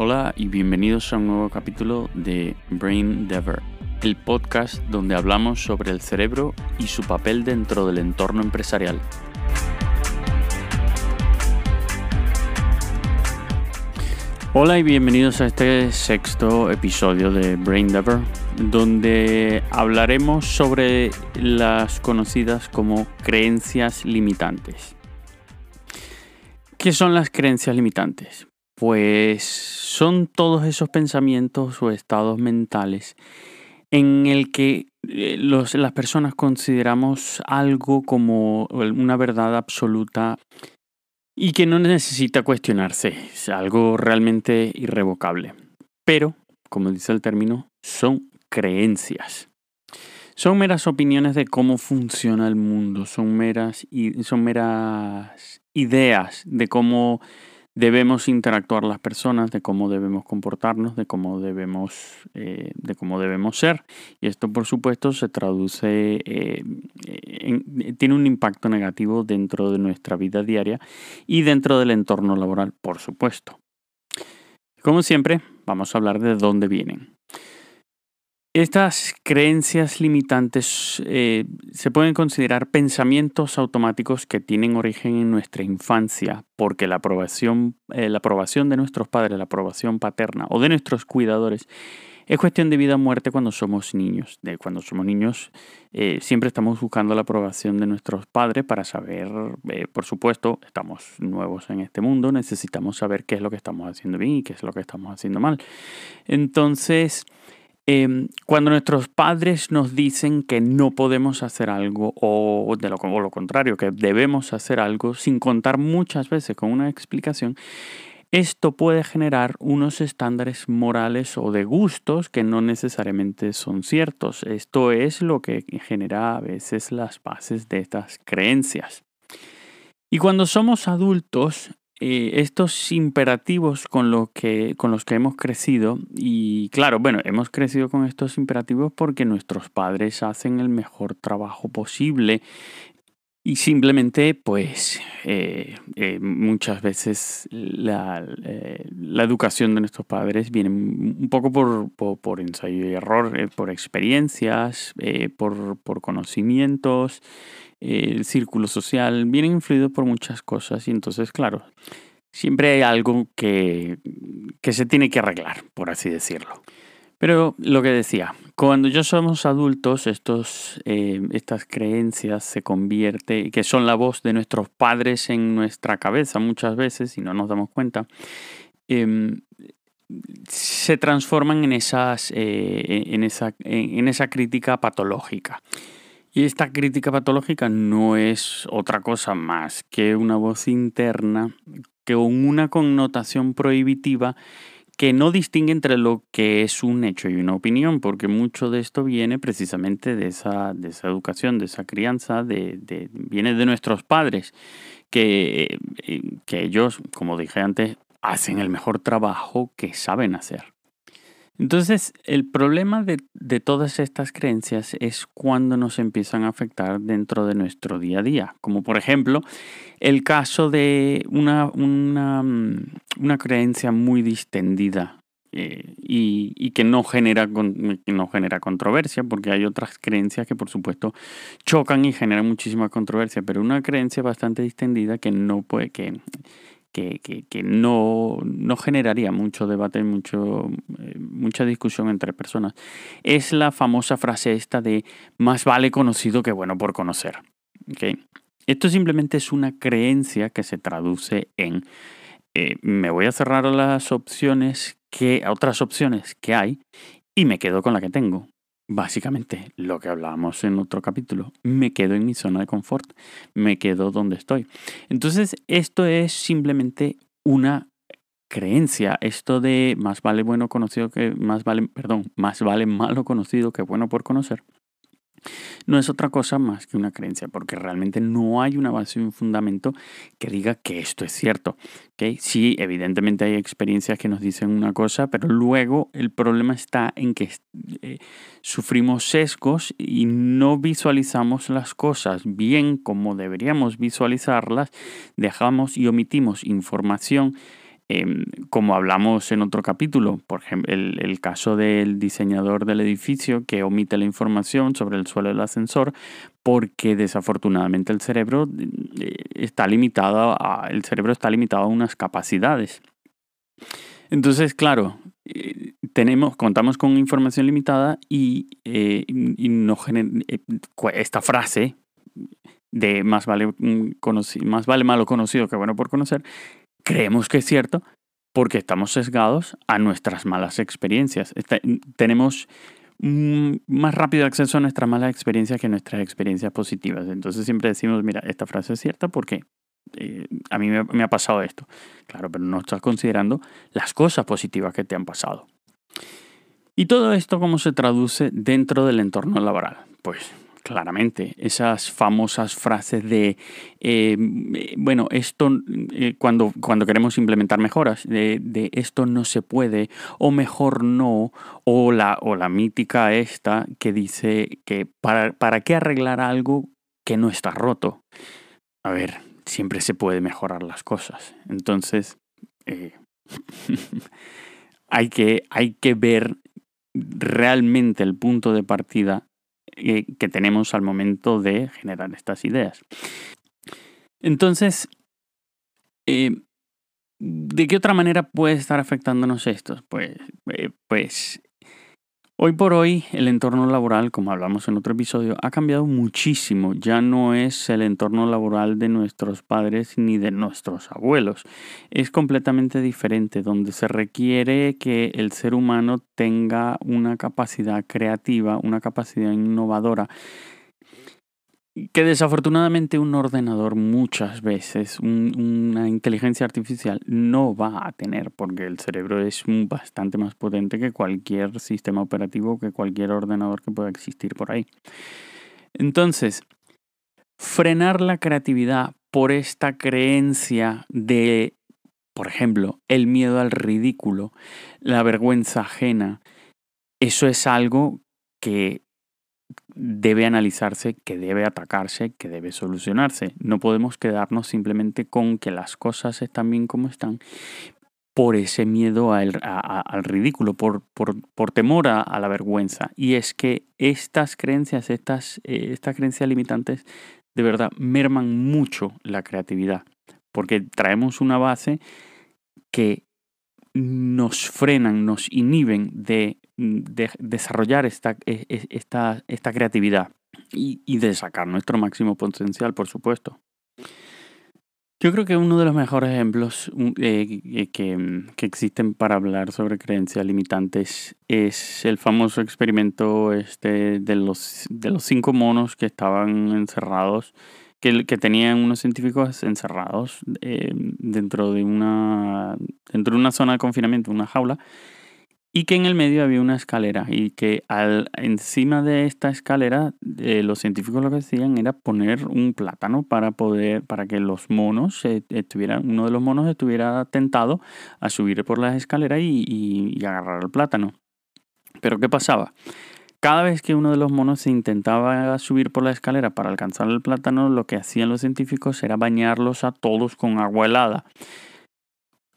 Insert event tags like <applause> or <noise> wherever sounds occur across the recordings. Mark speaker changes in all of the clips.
Speaker 1: Hola y bienvenidos a un nuevo capítulo de Brain Dever, el podcast donde hablamos sobre el cerebro y su papel dentro del entorno empresarial. Hola y bienvenidos a este sexto episodio de Brain Dever, donde hablaremos sobre las conocidas como creencias limitantes. ¿Qué son las creencias limitantes? Pues son todos esos pensamientos o estados mentales en el que eh, las personas consideramos algo como una verdad absoluta y que no necesita cuestionarse, es algo realmente irrevocable. Pero, como dice el término, son creencias. Son meras opiniones de cómo funciona el mundo, son meras, son meras ideas de cómo debemos interactuar las personas, de cómo debemos comportarnos, de cómo debemos, eh, de cómo debemos ser. Y esto, por supuesto, se traduce, eh, tiene un impacto negativo dentro de nuestra vida diaria y dentro del entorno laboral, por supuesto. Como siempre, vamos a hablar de dónde vienen. Estas creencias limitantes eh, se pueden considerar pensamientos automáticos que tienen origen en nuestra infancia, porque la aprobación, eh, la aprobación de nuestros padres, la aprobación paterna o de nuestros cuidadores es cuestión de vida o muerte cuando somos niños. De cuando somos niños eh, siempre estamos buscando la aprobación de nuestros padres para saber, por supuesto, estamos nuevos en este mundo, necesitamos saber qué es lo que estamos haciendo bien y qué es lo que estamos haciendo mal. Entonces, Em, cuando nuestros padres nos dicen que no podemos hacer algo o, de o lo contrario, que debemos hacer algo sin contar muchas veces con una explicación, esto puede generar unos estándares morales o de gustos que no necesariamente son ciertos. Esto es lo que genera a veces las bases de estas creencias. Y cuando somos adultos, eh, estos imperativos con, lo que, con los que hemos crecido, y claro, bueno, hemos crecido con estos imperativos porque nuestros padres hacen el mejor trabajo posible y simplemente, pues, eh, eh, muchas veces la, educación de nuestros padres viene un poco por, por, ensayo y error, por experiencias, por, por conocimientos el círculo social, viene influido por muchas cosas y entonces, claro, siempre hay algo que, que se tiene que arreglar, por así decirlo. Pero lo que decía, cuando ya somos adultos, estos, eh, estas creencias se convierten, que son la voz de nuestros padres en nuestra cabeza muchas veces, y no nos damos cuenta, em, se transforman en, esas, eh, en, esa, en esa crítica patológica. Y esta crítica patológica no es otra cosa más que una voz interna con una connotación prohibitiva que no distingue entre lo que es un hecho y una opinión, porque mucho de esto viene precisamente de esa, de esa educación, de esa crianza, de, viene de nuestros padres, que, eh, que ellos, como dije antes, hacen el mejor trabajo que saben hacer. Entonces, el problema de, todas estas creencias es cuando nos empiezan a afectar dentro de nuestro día a día, como por ejemplo el caso de una, una, mm, creencia muy distendida eh, y, que no genera, no genera controversia, porque hay otras creencias que por supuesto chocan y generan muchísima controversia, pero una creencia bastante distendida que no puede, que que, no, generaría mucho debate, mucho, eh, mucha discusión entre personas, es la famosa frase esta de más vale conocido que bueno por conocer. Esto simplemente es una creencia que se traduce en eh, me voy a cerrar las opciones que, a otras opciones que hay y me quedo con la que tengo básicamente lo que hablábamos en otro capítulo, me quedo en mi zona de confort, me quedo donde estoy. Entonces, esto es simplemente una creencia, esto de más vale bueno conocido que más vale, perdón, más vale malo conocido que bueno por conocer no es otra cosa más que una creencia, porque realmente no hay una base y un fundamento que diga que esto es cierto. ¿okay? Sí, evidentemente hay experiencias que nos dicen una cosa, pero luego el problema está en que eh, sufrimos sesgos y no visualizamos las cosas bien como deberíamos visualizarlas, dejamos y omitimos información Em, como hablamos en otro capítulo, por ejemplo, el, caso del diseñador del edificio que omite la información sobre el suelo del ascensor porque desafortunadamente el cerebro eh, está limitado a, el cerebro está limitado a unas capacidades. Entonces, claro, eh, tenemos, contamos con información limitada y, eh, esta frase de más vale, más vale malo conocido que bueno por conocer, creemos que es cierto porque estamos sesgados a nuestras malas experiencias. tenemos más rápido acceso a nuestras malas experiencias que a nuestras experiencias positivas. Entonces siempre decimos, mira, esta frase es cierta porque eh, a mí me, ha pasado esto. Claro, pero no estás considerando las cosas positivas que te han pasado. ¿Y todo esto cómo se traduce dentro del entorno laboral? Pues Claramente, esas famosas frases de, eh, bueno, esto, eh, cuando, cuando queremos implementar mejoras, de, esto no se puede, o mejor no, o la, o la mítica esta que dice que para, para qué arreglar algo que no está roto. A ver, siempre se puede mejorar las cosas. Entonces, eh, <laughs> hay, que, hay que ver realmente el punto de partida eh, que tenemos al momento de generar estas ideas. Entonces, eh, ¿de qué otra manera puede estar afectándonos esto? Pues, eh, pues Hoy por hoy el entorno laboral, como hablamos en otro episodio, ha cambiado muchísimo. Ya no es el entorno laboral de nuestros padres ni de nuestros abuelos. Es completamente diferente, donde se requiere que el ser humano tenga una capacidad creativa, una capacidad innovadora que desafortunadamente un ordenador muchas veces, una inteligencia artificial, no va a tener, porque el cerebro es bastante más potente que cualquier sistema operativo, que cualquier ordenador que pueda existir por ahí. Entonces, frenar la creatividad por esta creencia de, por ejemplo, el miedo al ridículo, la vergüenza ajena, eso es algo que debe analizarse, que debe atacarse, que debe solucionarse. No podemos quedarnos simplemente con que las cosas están bien como están por ese miedo al, ridículo, por, por, temor a, la vergüenza. Y es que estas creencias, estas, eh, estas creencias limitantes, de verdad merman mucho la creatividad, porque traemos una base que nos frenan, nos inhiben de, desarrollar esta, e, e, esta, esta creatividad y, de sacar nuestro máximo potencial, por supuesto. Yo creo que uno de los mejores ejemplos eh, que, que, existen para hablar sobre creencias limitantes es el famoso experimento este de los, de los cinco monos que estaban encerrados que, que tenían unos científicos encerrados eh, dentro, de una, dentro de una zona de confinamiento, una jaula, y que en el medio había una escalera y que al, encima de esta escalera eh, los científicos lo que hacían era poner un plátano para poder para que los monos estuvieran uno de los monos estuviera tentado a subir por la escalera y, y agarrar el plátano pero qué pasaba cada vez que uno de los monos se intentaba subir por la escalera para alcanzar el plátano, lo que hacían los científicos era bañarlos a todos con agua helada.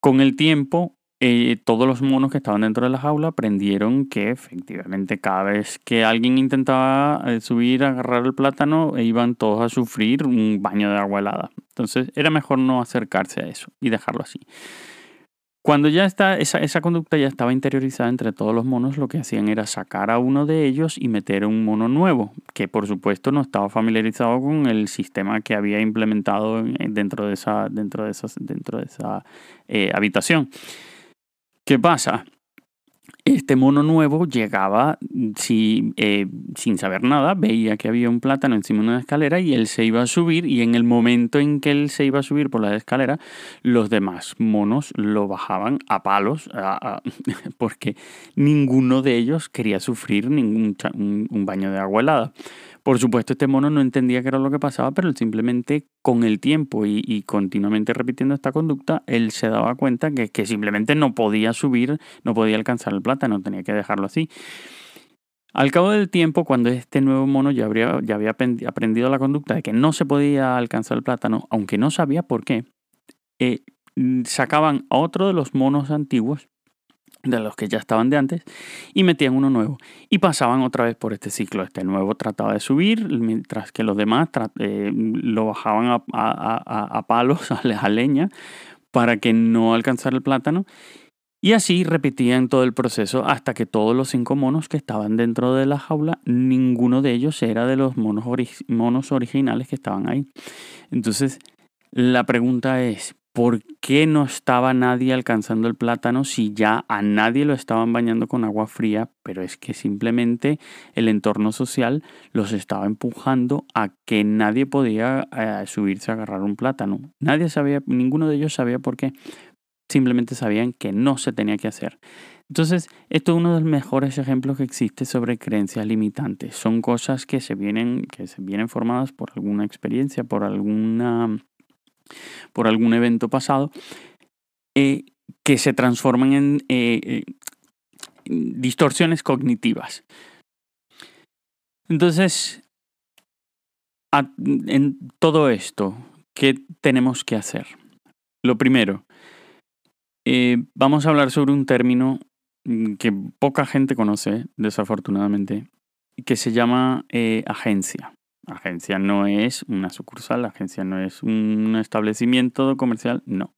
Speaker 1: Con el tiempo, eh, todos los monos que estaban dentro de la jaula aprendieron que efectivamente cada vez que alguien intentaba eh, subir a agarrar el plátano, iban todos a sufrir un baño de agua helada. Entonces era mejor no acercarse a eso y dejarlo así. Cuando ya está, esa, conducta ya estaba interiorizada entre todos los monos, lo que hacían era sacar a uno de ellos y meter un mono nuevo, que por supuesto no estaba familiarizado con el sistema que había implementado dentro de esa, dentro de dentro de esa eh, habitación. ¿Qué pasa? Este mono nuevo llegaba eh, sin saber nada, veía que había un plátano encima de una escalera y él se iba a subir y en el momento en que él se iba a subir por la escalera, los demás monos lo bajaban a palos <laughs> porque ninguno de ellos quería sufrir ningún un baño de agua helada. Por supuesto, este mono no entendía qué era lo que pasaba, pero simplemente con el tiempo y, continuamente repitiendo esta conducta, él se daba cuenta que, simplemente no podía subir, no podía alcanzar el plátano, tenía que dejarlo así. Al cabo del tiempo, cuando este nuevo mono ya, había aprendido la conducta de que no se podía alcanzar el plátano, aunque no sabía por qué, eh, sacaban a otro de los monos antiguos de los que ya estaban de antes, y metían uno nuevo. Y pasaban otra vez por este ciclo. Este nuevo trataba de subir, mientras que los demás eh, lo bajaban a, a, a palos, <laughs> a leña, para que no alcanzara el plátano. Y así repetían todo el proceso hasta que todos los cinco monos que estaban dentro de la jaula, ninguno de ellos era de los monos, monos originales que estaban ahí. Entonces, la pregunta es, ¿por qué no estaba nadie alcanzando el plátano si ya a nadie lo estaban bañando con agua fría? Pero es que simplemente el entorno social los estaba empujando a que nadie podía eh, subirse a agarrar un plátano. Nadie sabía, ninguno de ellos sabía por qué. Simplemente sabían que no se tenía que hacer. Entonces, esto es uno de los mejores ejemplos que existe sobre creencias limitantes. Son cosas que se vienen, que se vienen formadas por alguna experiencia, por alguna por algún evento pasado, eh, que se transforman en eh, eh, distorsiones cognitivas. Entonces, en todo esto, ¿qué tenemos que hacer? Lo primero, vamos a hablar sobre un término mm, que poca gente conoce, desafortunadamente, que se llama agencia. Agencia no es una sucursal, agencia no es un establecimiento comercial, no.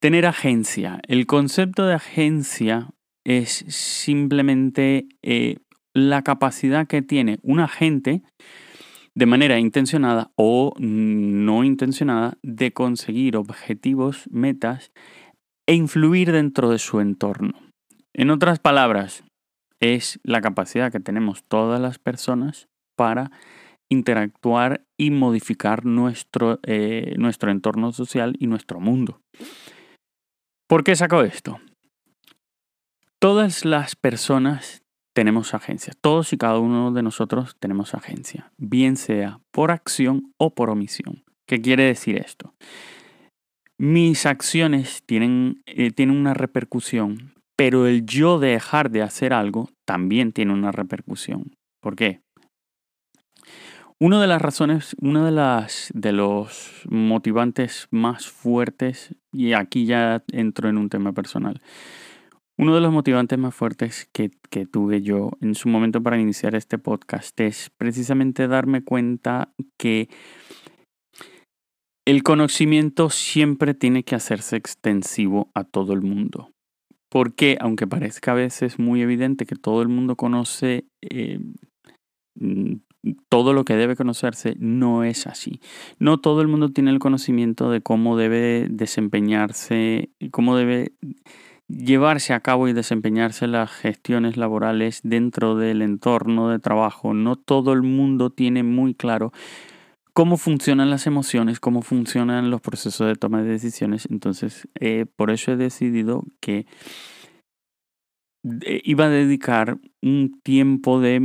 Speaker 1: Tener agencia. El concepto de agencia es simplemente eh, la capacidad que tiene un agente de manera intencionada o no intencionada de conseguir objetivos, metas e influir dentro de su entorno. En otras palabras, es la capacidad que tenemos todas las personas para interactuar y modificar nuestro, eh, nuestro entorno social y nuestro mundo. ¿Por qué saco esto? Todas las personas tenemos agencia. Todos y cada uno de nosotros tenemos agencia, bien sea por acción o por omisión. ¿Qué quiere decir esto? Mis acciones tienen, eh, tienen una repercusión, pero el yo dejar de hacer algo también tiene una repercusión. ¿Por qué? Una de las razones, uno de, las, de los motivantes más fuertes, y aquí ya entro en un tema personal, uno de los motivantes más fuertes que, que, tuve yo en su momento para iniciar este podcast es precisamente darme cuenta que el conocimiento siempre tiene que hacerse extensivo a todo el mundo. Porque, aunque parezca a veces muy evidente que todo el mundo conoce eh, todo lo que debe conocerse no es así. No todo el mundo tiene el conocimiento de cómo debe desempeñarse, cómo debe llevarse a cabo y desempeñarse las gestiones laborales dentro del entorno de trabajo. No todo el mundo tiene muy claro cómo funcionan las emociones, cómo funcionan los procesos de toma de decisiones. Entonces, eh, por eso he decidido que iba a dedicar un tiempo de,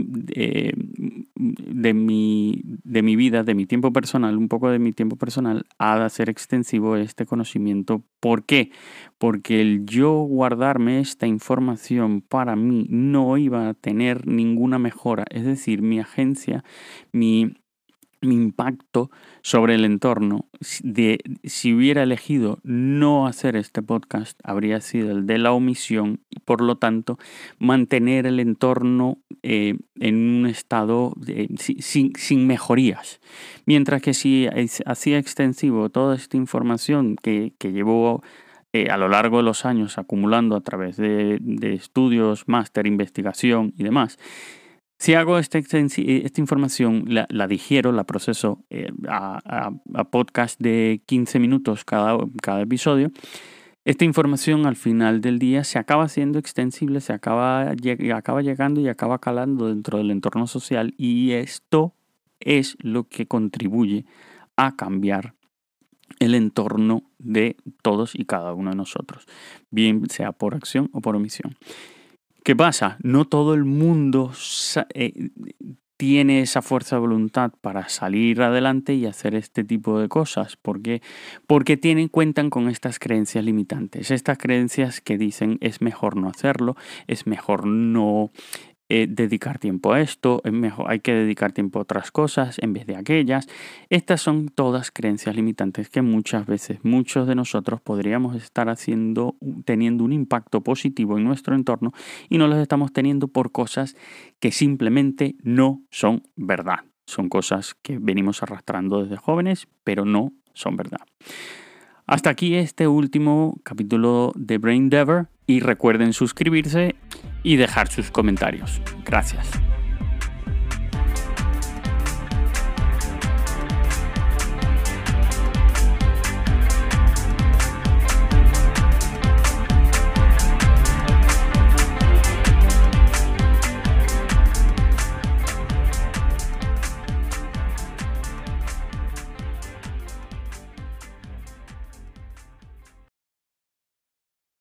Speaker 1: de, mi, de mi vida, de mi tiempo personal, un poco de mi tiempo personal, a hacer extensivo este conocimiento. ¿Por qué? Porque el yo guardarme esta información para mí no iba a tener ninguna mejora. Es decir, mi agencia, mi mi impacto sobre el entorno de si hubiera elegido no hacer este podcast habría sido el de la omisión y por lo tanto mantener el entorno eh, en un estado sin, sin, mejorías. Mientras que si hacía extensivo toda esta información que, que llevó eh, a lo largo de los años acumulando a través de, de estudios, máster, investigación y demás, si hago esta, esta información, la, digiero, la proceso eh, a, podcast de 15 minutos cada, cada episodio, esta información al final del día se acaba siendo extensible, se acaba, acaba llegando y acaba calando dentro del entorno social y esto es lo que contribuye a cambiar el entorno de todos y cada uno de nosotros, bien sea por acción o por omisión. ¿Qué pasa? No todo el mundo eh, tiene esa fuerza de voluntad para salir adelante y hacer este tipo de cosas. ¿Por qué? Porque tienen, cuentan con estas creencias limitantes. Estas creencias que dicen es mejor no hacerlo, es mejor no eh, dedicar tiempo a esto, es mejor, hay que dedicar tiempo a otras cosas en vez de aquellas. Estas son todas creencias limitantes que muchas veces muchos de nosotros podríamos estar haciendo, teniendo un impacto positivo en nuestro entorno y no los estamos teniendo por cosas que simplemente no son verdad. Son cosas que venimos arrastrando desde jóvenes, pero no son verdad. Hasta aquí este último capítulo de Brain Dever y recuerden suscribirse y dejar sus comentarios. Gracias.